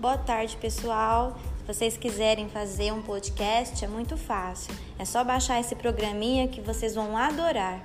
Boa tarde, pessoal. Se vocês quiserem fazer um podcast, é muito fácil. É só baixar esse programinha que vocês vão adorar.